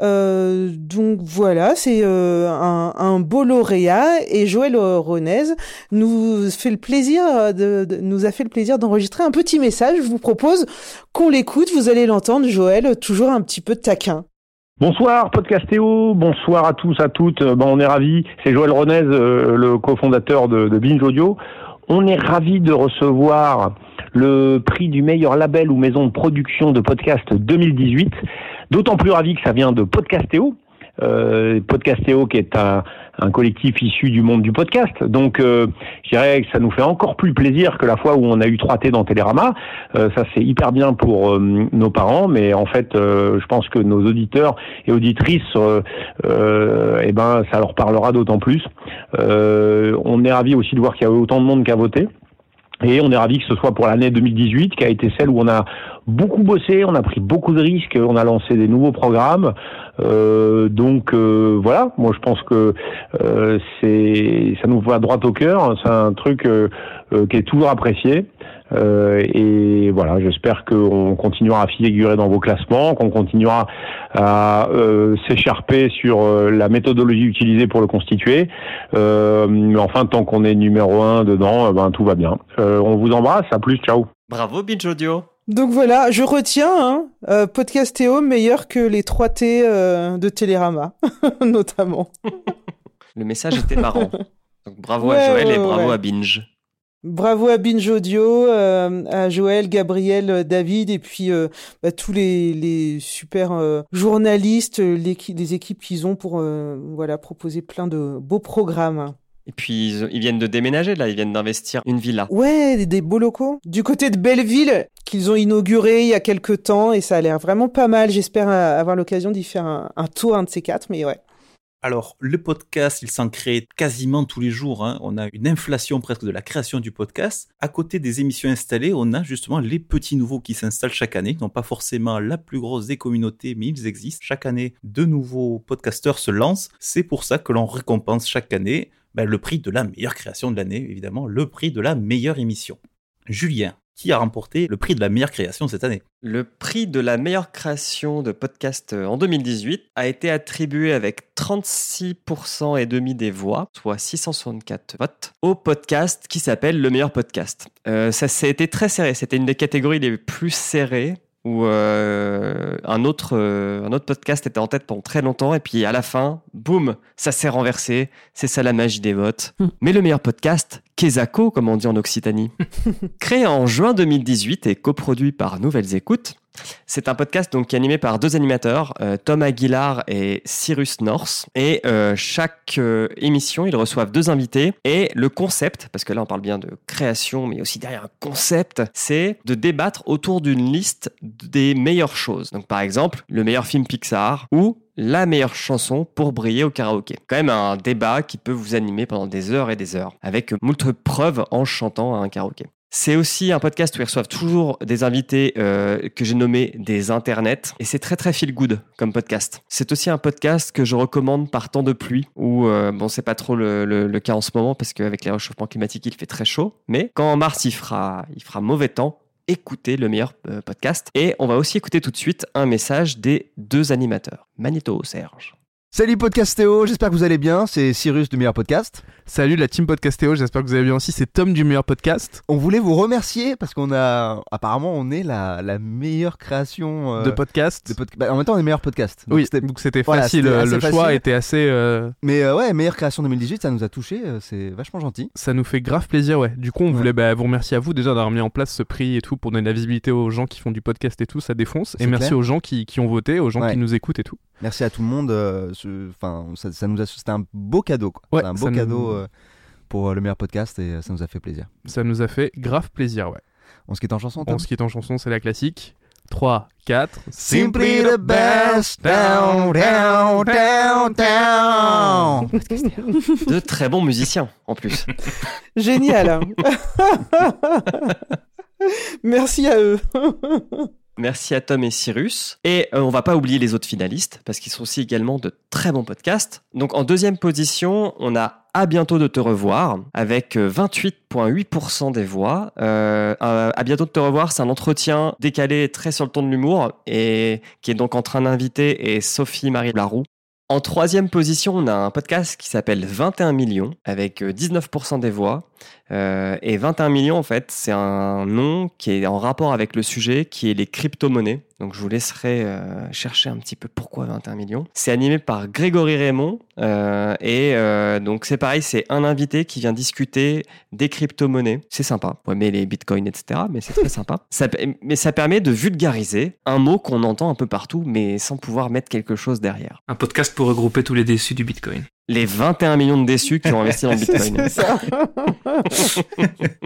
Euh, donc voilà, c'est euh, un, beau lauréat et Joël Ronez nous a fait le plaisir d'enregistrer un petit message. Je vous propose qu'on l'écoute. Vous allez l'entendre, Joël, toujours un petit peu taquin. Bonsoir Podcastéo, bonsoir à tous, à toutes. Bon, on est ravis. C'est Joël Ronez, le cofondateur de, de Binge Audio. On est ravis de recevoir le prix du meilleur label ou maison de production de podcast 2018. D'autant plus ravi que ça vient de Podcastéo. Euh, Podcastéo qui est un, collectif issu du monde du podcast. Donc euh, je dirais que ça nous fait encore plus plaisir que la fois où on a eu 3T dans Télérama. Euh, ça c'est hyper bien pour euh, nos parents, mais en fait je pense que nos auditeurs et auditrices, eh ben ça leur parlera d'autant plus. on est ravi aussi de voir qu'il y a autant de monde qui a voté. Et on est ravi que ce soit pour l'année 2018, qui a été celle où on a beaucoup bossé, on a pris beaucoup de risques, on a lancé des nouveaux programmes. Euh, donc euh, voilà, moi je pense que euh, c'est ça nous va droit au cœur. C'est un truc qui est toujours apprécié. Euh, et voilà, j'espère qu'on continuera à figurer dans vos classements, qu'on continuera à euh, s'écharper sur euh, la méthodologie utilisée pour le constituer. mais enfin, tant qu'on est numéro un dedans, ben tout va bien. on vous embrasse, à plus, ciao. Bravo Binge Audio. Donc voilà, je retiens hein, euh, Podcastéo meilleur que les 3T de Télérama, <laughs> notamment. Le message était marrant. <laughs> Donc bravo à Joël et bravo à Binge. Bravo à Binge Audio, euh, à Joël, Gabriel, euh, David et puis euh, bah, tous les, les super journalistes, les, les équipes qu'ils ont pour voilà proposer plein de beaux programmes. Et puis ils, viennent de déménager là, ils viennent d'investir une villa. Ouais, des, beaux locaux. Du côté de Belleville, qu'ils ont inauguré il y a quelques temps et ça a l'air vraiment pas mal. J'espère avoir l'occasion d'y faire un, un tour, un de ces quatre, mais ouais. Alors, le podcast, il s'en crée quasiment tous les jours. Hein. On a une inflation presque de la création du podcast. À côté des émissions installées, on a justement les petits nouveaux qui s'installent chaque année, qui n'ont pas forcément la plus grosse des communautés, mais ils existent. Chaque année, de nouveaux podcasteurs se lancent. C'est pour ça que l'on récompense chaque année ben, le prix de la meilleure création de l'année, évidemment, le prix de la meilleure émission. Julien, qui a remporté le prix de la meilleure création cette année. Le prix de la meilleure création de podcast euh, en 2018 a été attribué avec 36% et demi des voix, soit 664 votes, au podcast qui s'appelle Le meilleur podcast. Euh, ça, ça été très serré, c'était une des catégories les plus serrées où euh, un, autre, euh, un autre podcast était en tête pendant très longtemps, et puis à la fin, boum, ça s'est renversé. C'est ça la magie des votes. Hmm. Mais le meilleur podcast, Kezako, comme on dit en Occitanie, <laughs> créé en juin 2018 et coproduit par Nouvelles Écoutes, c'est un podcast donc qui est animé par deux animateurs, euh, Tom Aguilar et Cyrus North. Et euh, chaque euh, émission, ils reçoivent deux invités. Et le concept, parce que là on parle bien de création, mais aussi derrière un concept, c'est de débattre autour d'une liste des meilleures choses. Donc par exemple, le meilleur film Pixar ou la meilleure chanson pour briller au karaoké. Quand même un débat qui peut vous animer pendant des heures et des heures, avec moult preuves en chantant à un karaoké. C'est aussi un podcast où ils reçoivent toujours des invités euh, que j'ai nommés des internets. Et c'est très très feel good comme podcast. C'est aussi un podcast que je recommande par temps de pluie, où euh, bon c'est pas trop le, cas en ce moment parce qu'avec les réchauffements climatiques il fait très chaud. Mais quand en mars il fera, mauvais temps, écoutez le meilleur euh, podcast. Et on va aussi écouter tout de suite un message des deux animateurs. Magneto Serge. Salut Podcastéo, j'espère que vous allez bien, c'est Cyrus du meilleur podcast. Salut la team Podcastéo, j'espère que vous allez bien aussi, c'est Tom du meilleur podcast. On voulait vous remercier parce qu'on a, apparemment on est la, la meilleure création euh, de podcast. De bah, en même temps on est meilleur podcast. oui, donc c'était facile, le choix était assez... Euh, Mais euh, ouais, meilleure création 2018, ça nous a touché, c'est vachement gentil. Ça nous fait grave plaisir, ouais. Du coup on voulait bah, vous remercier à vous déjà d'avoir mis en place ce prix et tout pour donner de la visibilité aux gens qui font du podcast et tout, ça défonce. Et merci aux gens qui, qui, ont voté, aux gens qui nous écoutent et tout. Merci à tout le monde. Euh, enfin, ça, nous a, c'était un beau cadeau. Quoi. un beau cadeau euh, pour euh, le meilleur podcast et ça nous a fait plaisir. Ça nous a fait grave plaisir, ouais. On se quitte en chanson. On se quitte en chanson, c'est la classique. 3, 4. Simply the best. Down, down, down, down. <laughs> De très bons musiciens, en plus. <laughs> Génial. <laughs> Merci à eux. Merci à Tom et Cyrus. Et euh, on va pas oublier les autres finalistes, parce qu'ils sont aussi également de très bons podcasts. Donc en deuxième position, on a À bientôt de te revoir, avec 28,8% euh, des voix. Euh, à bientôt de te revoir, c'est un entretien décalé très sur le ton de l'humour, et qui est donc en train d'inviter et Sophie-Marie Laroux. En troisième position, on a un podcast qui s'appelle 21 millions, avec 19% des voix. Euh, et 21 millions, en fait, c'est un nom qui est en rapport avec le sujet, qui est les crypto-monnaies. Donc, je vous laisserai euh, chercher un petit peu pourquoi 21 millions. C'est animé par Grégory Raymond. Euh, et donc, c'est pareil, c'est un invité qui vient discuter des crypto-monnaies. C'est sympa. Vous aimer les bitcoins, etc. Mais c'est très <laughs> sympa. Ça, mais ça permet de vulgariser un mot qu'on entend un peu partout, mais sans pouvoir mettre quelque chose derrière. Un podcast pour regrouper tous les déçus du bitcoin les 21 millions de déçus qui ont investi dans le <laughs> Bitcoin.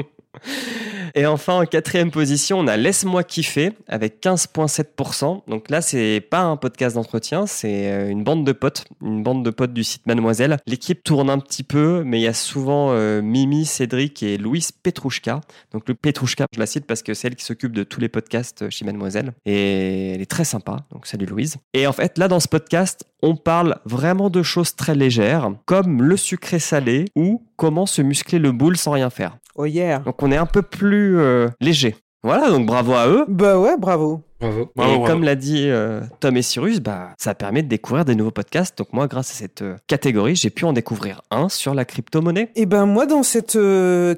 <laughs> <laughs> Et enfin, en quatrième position, on a Laisse-moi kiffer avec 15,7%. Donc là, c'est pas un podcast d'entretien, c'est euh, une bande de potes, une bande de potes du site Mademoiselle. L'équipe tourne un petit peu, mais il y a souvent euh, Mimi, Cédric et Louise Petrouchka. Donc le Petrouchka, je la cite parce que c'est elle qui s'occupe de tous les podcasts chez Mademoiselle. Et elle est très sympa. Donc salut Louise. Et en fait, là, dans ce podcast, on parle vraiment de choses très légères, comme le sucré salé ou comment se muscler le boule sans rien faire. Oh yeah. Donc on est un peu plus euh, léger. Voilà, donc bravo à eux. Bah ouais, bravo. Bravo. Et comme l'a dit euh, Tom et Cyrus, bah, ça permet de découvrir des nouveaux podcasts. Donc moi, grâce à cette euh, catégorie, j'ai pu en découvrir un sur la crypto-monnaie. Et ben moi, dans cette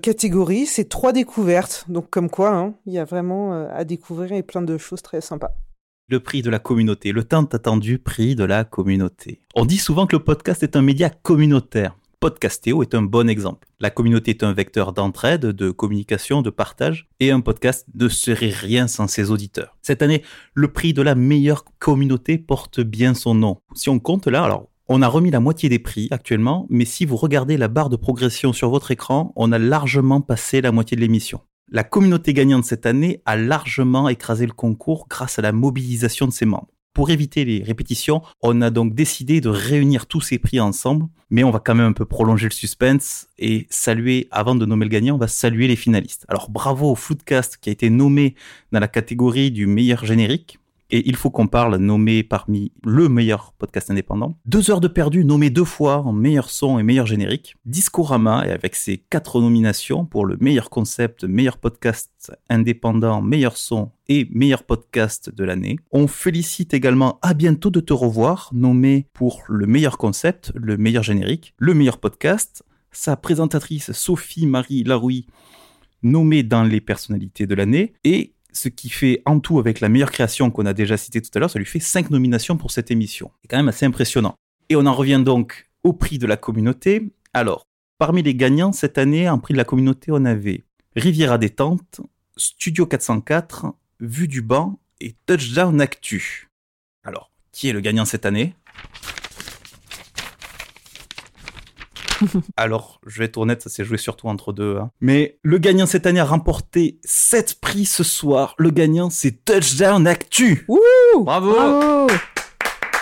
catégorie, c'est trois découvertes. Donc comme quoi, hein, il y a vraiment à découvrir et plein de choses très sympas. Le prix de la communauté, le tant attendu prix de la communauté. On dit souvent que le podcast est un média communautaire. Podcastéo est un bon exemple. La communauté est un vecteur d'entraide, de communication, de partage, et un podcast ne serait rien sans ses auditeurs. Cette année, le prix de la meilleure communauté porte bien son nom. Si on compte là, alors on a remis la moitié des prix actuellement, mais si vous regardez la barre de progression sur votre écran, on a largement passé la moitié de l'émission. La communauté gagnante cette année a largement écrasé le concours grâce à la mobilisation de ses membres. Pour éviter les répétitions, on a donc décidé de réunir tous ces prix ensemble, mais on va quand même un peu prolonger le suspense et saluer, avant de nommer le gagnant, on va saluer les finalistes. Alors bravo au Foodcast qui a été nommé dans la catégorie du meilleur générique. Et il faut qu'on parle nommé parmi le meilleur podcast indépendant. Deux heures de perdu nommé deux fois en meilleur son et meilleur générique. Discorama et avec ses quatre nominations pour le meilleur concept, meilleur podcast indépendant, meilleur son et meilleur podcast de l'année. On félicite également À bientôt de te revoir, nommé pour le meilleur concept, le meilleur générique, le meilleur podcast. Sa présentatrice Sophie-Marie Larouille nommée dans les personnalités de l'année et ce qui fait en tout avec la meilleure création qu'on a déjà citée tout à l'heure, ça lui fait 5 nominations pour cette émission. C'est quand même assez impressionnant. Et on en revient donc au prix de la communauté. Alors, parmi les gagnants cette année, en prix de la communauté, on avait Riviera Détente, Studio 404, Vue du banc et Touchdown Actu. Alors, qui est le gagnant cette année? <laughs> Alors, je vais être honnête, ça s'est joué surtout entre deux. Hein. Mais le gagnant cette année a remporté 7 prix ce soir. Le gagnant, c'est Touchdown Actu. Bravo,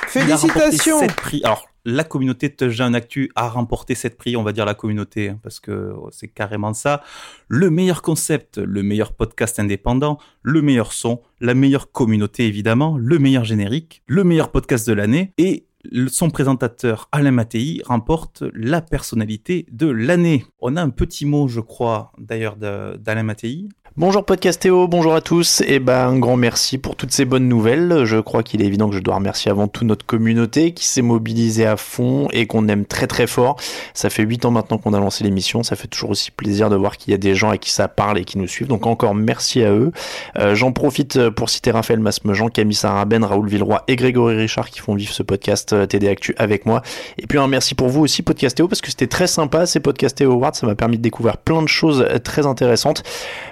Félicitations prix. Alors, la communauté Touchdown Actu a remporté 7 prix, on va dire la communauté, hein, parce que c'est carrément ça. Le meilleur concept, le meilleur podcast indépendant, le meilleur son, la meilleure communauté évidemment, le meilleur générique, le meilleur podcast de l'année et son présentateur Alain Mattei remporte la personnalité de l'année. On a un petit mot, je crois, d'ailleurs d'Alain Mattei. Bonjour Podcastéo, bonjour à tous. Et eh ben un grand merci pour toutes ces bonnes nouvelles. Je crois qu'il est évident que je dois remercier avant tout notre communauté qui s'est mobilisée à fond et qu'on aime très très fort. Ça fait 8 ans maintenant qu'on a lancé l'émission. Ça fait toujours aussi plaisir de voir qu'il y a des gens à qui ça parle et qui nous suivent. Donc encore merci à eux. Euh, j'en profite pour citer Raphaël Masmejean, Camille Saraben, Raoul Villeroy et Grégory Richard qui font vivre ce podcast euh, TD Actu avec moi. Et puis un merci pour vous aussi Podcastéo parce que c'était très sympa ces Podcastéo Awards. Ça m'a permis de découvrir plein de choses très intéressantes.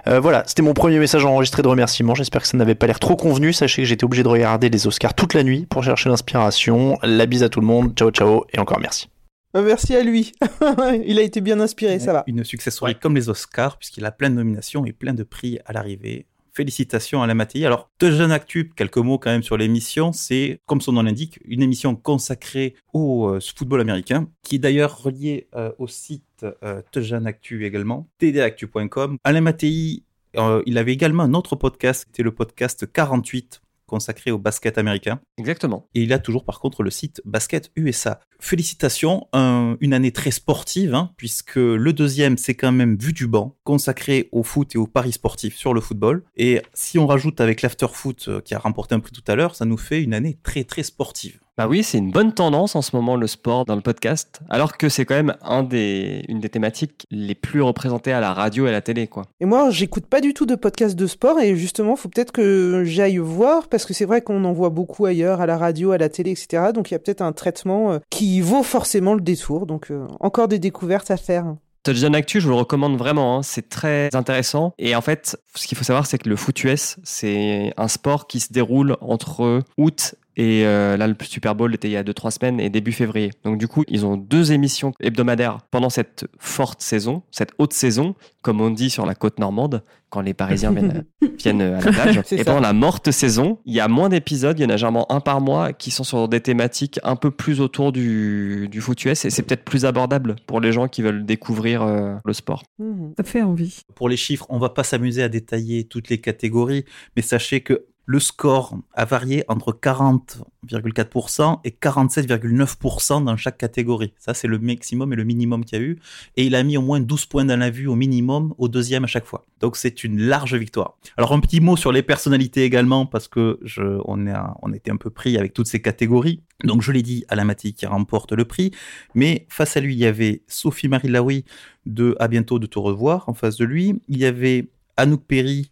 Euh, voilà, c'était mon premier message enregistré de remerciement. J'espère que ça n'avait pas l'air trop convenu. Sachez que j'étais obligé de regarder les Oscars toute la nuit pour chercher l'inspiration. La bise à tout le monde. Ciao, ciao et encore merci. Euh, merci à lui. <laughs> Il a été bien inspiré, ça va. Une success story comme les Oscars, puisqu'il a plein de nominations et plein de prix à l'arrivée. Félicitations à la Matéi. Alors, de Jeune Actu, quelques mots quand même sur l'émission. C'est, comme son nom l'indique, une émission consacrée au euh, football américain, qui est d'ailleurs reliée euh, au site euh, Jeune Actu également, tdactu.com. Alain Mattei, euh, il avait également un autre podcast, c'était le podcast 48 consacré au basket américain. Exactement. Et il a toujours par contre le site Basket USA. Félicitations, une année très sportive, hein, puisque le deuxième, c'est quand même Vu du banc, consacré au foot et au paris sportif sur le football. Et si on rajoute avec l'After Foot euh, qui a remporté un prix tout à l'heure, ça nous fait une année très très sportive. Bah oui, c'est une bonne tendance en ce moment le sport dans le podcast, alors que c'est quand même un des, une des thématiques les plus représentées à la radio et à la télé, quoi. Et moi, j'écoute pas du tout de podcast de sport et justement, faut peut-être que j'aille voir parce que c'est vrai qu'on en voit beaucoup ailleurs, à la radio, à la télé, etc. Donc il y a peut-être un traitement euh, qui vaut forcément le détour. Donc euh, encore des découvertes à faire. Touchdown Actu, je vous le recommande vraiment. Hein. C'est très intéressant. Et en fait, ce qu'il faut savoir, c'est que le foot US, c'est un sport qui se déroule entre août et euh, là, le Super Bowl était il y a 2-3 semaines et début février. Donc du coup, ils ont deux émissions hebdomadaires pendant cette forte saison, cette haute saison, comme on dit sur la côte normande, quand les Parisiens viennent, <laughs> viennent à la plage. et pendant la morte saison, il y a moins d'épisodes, il y en a généralement un par mois, qui sont sur des thématiques un peu plus autour du, du foot US et c'est peut-être plus abordable pour les gens qui veulent découvrir euh, le sport. Mmh. Ça fait envie. Pour les chiffres, on va pas s'amuser à détailler toutes les catégories, mais sachez que le score a varié entre 40,4% et 47,9% dans chaque catégorie. Ça, c'est le maximum et le minimum qu'il y a eu. Et il a mis au moins 12 points dans la vue au minimum, au deuxième à chaque fois. Donc c'est une large victoire. Alors un petit mot sur les personnalités également, parce que on, était un peu pris avec toutes ces catégories. Donc je l'ai dit, Alamati qui remporte le prix. Mais face à lui, il y avait Sophie-Marie Laoui de À bientôt de te revoir en face de lui. Il y avait Anouk Perry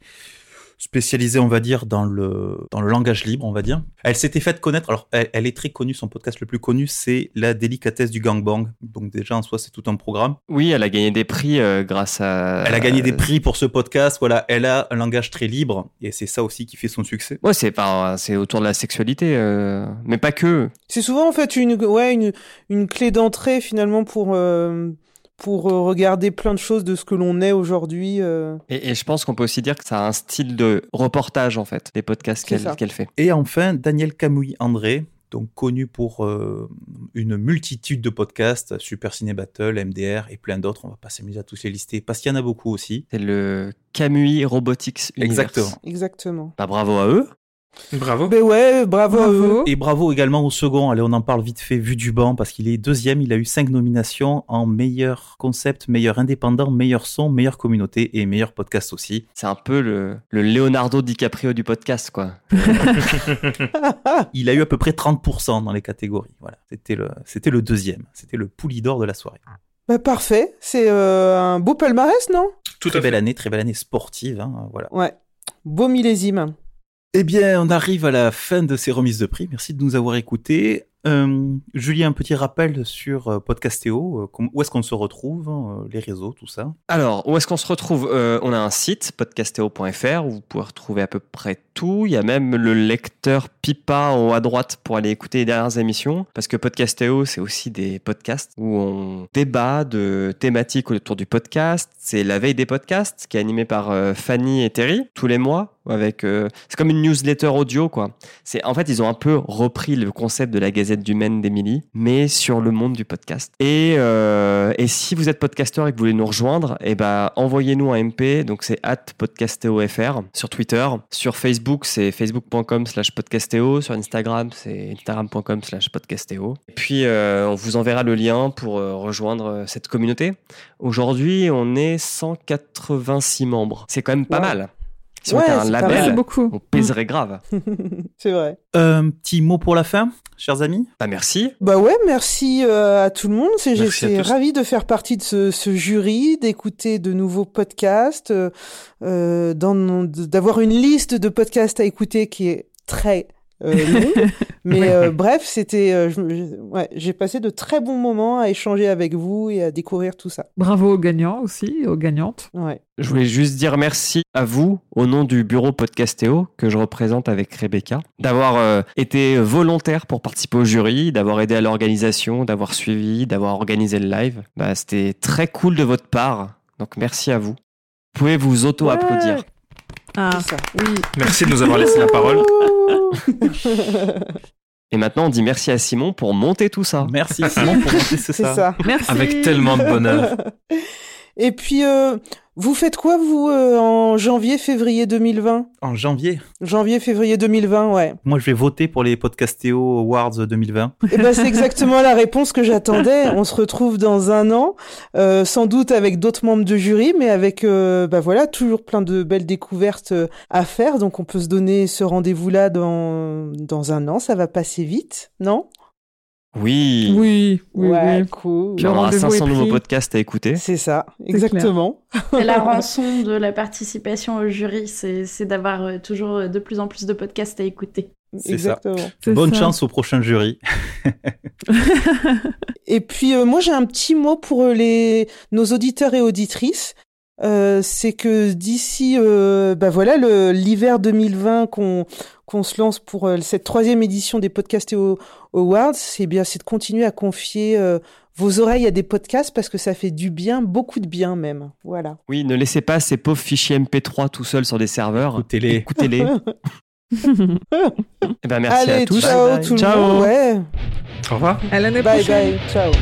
spécialisée, on va dire, dans le, dans le langage libre, on va dire. Elle s'était faite connaître, alors elle, est très connue, son podcast le plus connu, c'est La délicatesse du gangbang. Donc déjà, en soi, c'est tout un programme. Oui, elle a gagné des prix euh, grâce à... Elle a gagné des prix pour ce podcast, voilà, elle a un langage très libre, et c'est ça aussi qui fait son succès. Ouais, c'est c'est autour de la sexualité, euh, mais pas que. C'est souvent, en fait, une, ouais, une, une clé d'entrée, finalement, pour... Euh, pour euh, regarder plein de choses de ce que l'on est aujourd'hui. Euh. Et, je pense qu'on peut aussi dire que ça a un style de reportage, en fait, des podcasts qu'elle fait. Et enfin, Daniel Camouille-André, donc connu pour euh, une multitude de podcasts, Super Ciné Battle, MDR et plein d'autres. On va pas s'amuser à tous les lister parce qu'il y en a beaucoup aussi. C'est le Camui Robotics Universe. Exactement. Exactement. Bah, bravo à eux. Bravo. Ben ouais, bravo, Et bravo également au second. Allez, on en parle vite fait, vu du banc, parce qu'il est deuxième. Il a eu cinq nominations en meilleur concept, meilleur indépendant, meilleur son, meilleure communauté et meilleur podcast aussi. C'est un peu le, le Leonardo DiCaprio du podcast, quoi. <laughs> il a eu à peu près 30% dans les catégories. Voilà, c'était le, c'était le deuxième. C'était le d'or de la soirée. Bah parfait. C'est euh, un beau palmarès, non? Tout très belle année, très belle année sportive. Hein, voilà. Ouais. Beau millésime. Eh bien, on arrive à la fin de ces remises de prix. Merci de nous avoir écoutés. Euh, Julie, un petit rappel sur euh, Podcastéo. Euh, où est-ce qu'on se retrouve hein, Les réseaux, tout ça? Alors, où est-ce qu'on se retrouve? On a un site, podcastéo.fr, où vous pouvez retrouver à peu près tout. Il y a même le lecteur Pipa en haut à droite pour aller écouter les dernières émissions. Parce que Podcastéo, c'est aussi des podcasts où on débat de thématiques autour du podcast. C'est la veille des podcasts, qui est animé par Fanny et Terry, tous les mois. Avec, c'est comme une newsletter audio, quoi. C'est en fait, ils ont un peu repris le concept de la Gazette du Maine d'Emilie, mais sur le monde du podcast. Et, euh, et si vous êtes podcasteur et que vous voulez nous rejoindre, et eh ben, envoyez-nous un MP, donc c'est at podcastéofr sur Twitter. Sur Facebook, c'est facebook.com slash podcastéo. Sur Instagram, c'est instagram.com slash podcastéo. Et puis, euh, on vous enverra le lien pour euh, rejoindre cette communauté. Aujourd'hui, on est 186 membres. C'est quand même pas mal. Si on était un label, on pèserait grave. <laughs> c'est vrai. Un petit mot pour la fin, chers amis Bah merci. Bah ouais, merci euh, à tout le monde. C'est, j'ai ravi de faire partie de ce, ce jury, d'écouter de nouveaux podcasts, euh, euh d'avoir une liste de podcasts à écouter qui est très euh, <laughs> Mais euh, bref, c'était, euh, ouais, j'ai passé de très bons moments à échanger avec vous et à découvrir tout ça. Bravo aux gagnants aussi, aux gagnantes. Ouais. Je voulais juste dire merci à vous au nom du bureau Podcastéo que je représente avec Rebecca, d'avoir été volontaire pour participer au jury, d'avoir aidé à l'organisation, d'avoir suivi, d'avoir organisé le live. Bah, c'était très cool de votre part. Donc merci à vous. Vous pouvez vous auto-applaudir. Ah, ça. oui. Merci de nous avoir laissé la parole. Et maintenant, on dit merci à Simon pour monter tout ça. Merci <laughs> Simon pour monter C'est ça. ça. Merci. Avec tellement de bonheur. <laughs> Et puis, euh, vous faites quoi, vous, euh, en janvier, février 2020 En janvier, Janvier, février 2020, ouais. moi je vais voter pour les Podcastéo Awards 2020. Et ben, c'est exactement la réponse que j'attendais. On se retrouve dans un an, euh, sans doute avec d'autres membres de jury, mais avec, euh, bah voilà, toujours plein de belles découvertes euh, à faire. Donc, on peut se donner ce rendez-vous-là dans, dans un an. Ça va passer vite, non? Oui. Oui, oui, Ouais, oui. cool. Puis on aura rendez-vous 500 est nouveaux podcasts à écouter. C'est ça, exactement. <laughs> C'est la rançon de la participation au jury, c'est d'avoir euh, toujours euh, de plus en plus de podcasts à écouter. C'est ça. Exactement. C'est Bonne ça. chance au prochain jury. <laughs> Et puis euh, moi j'ai un petit mot pour les nos auditeurs et auditrices. Euh, c'est que d'ici euh, bah voilà le l'hiver 2020 qu'on qu'on se lance pour euh, cette troisième édition des podcasts awards, c'est bien c'est de continuer à confier euh, vos oreilles à des podcasts parce que ça fait du bien, beaucoup de bien même. Voilà. Oui, ne laissez pas ces pauvres fichiers MP3 tout seuls sur des serveurs. Écoutez-les. Écoutez-les. <laughs> Eh ben, merci Allez, à tous. ciao Bye bye. tout le Ciao. monde. Ouais. Au revoir. À l'année Bye prochaine. bye. Ciao.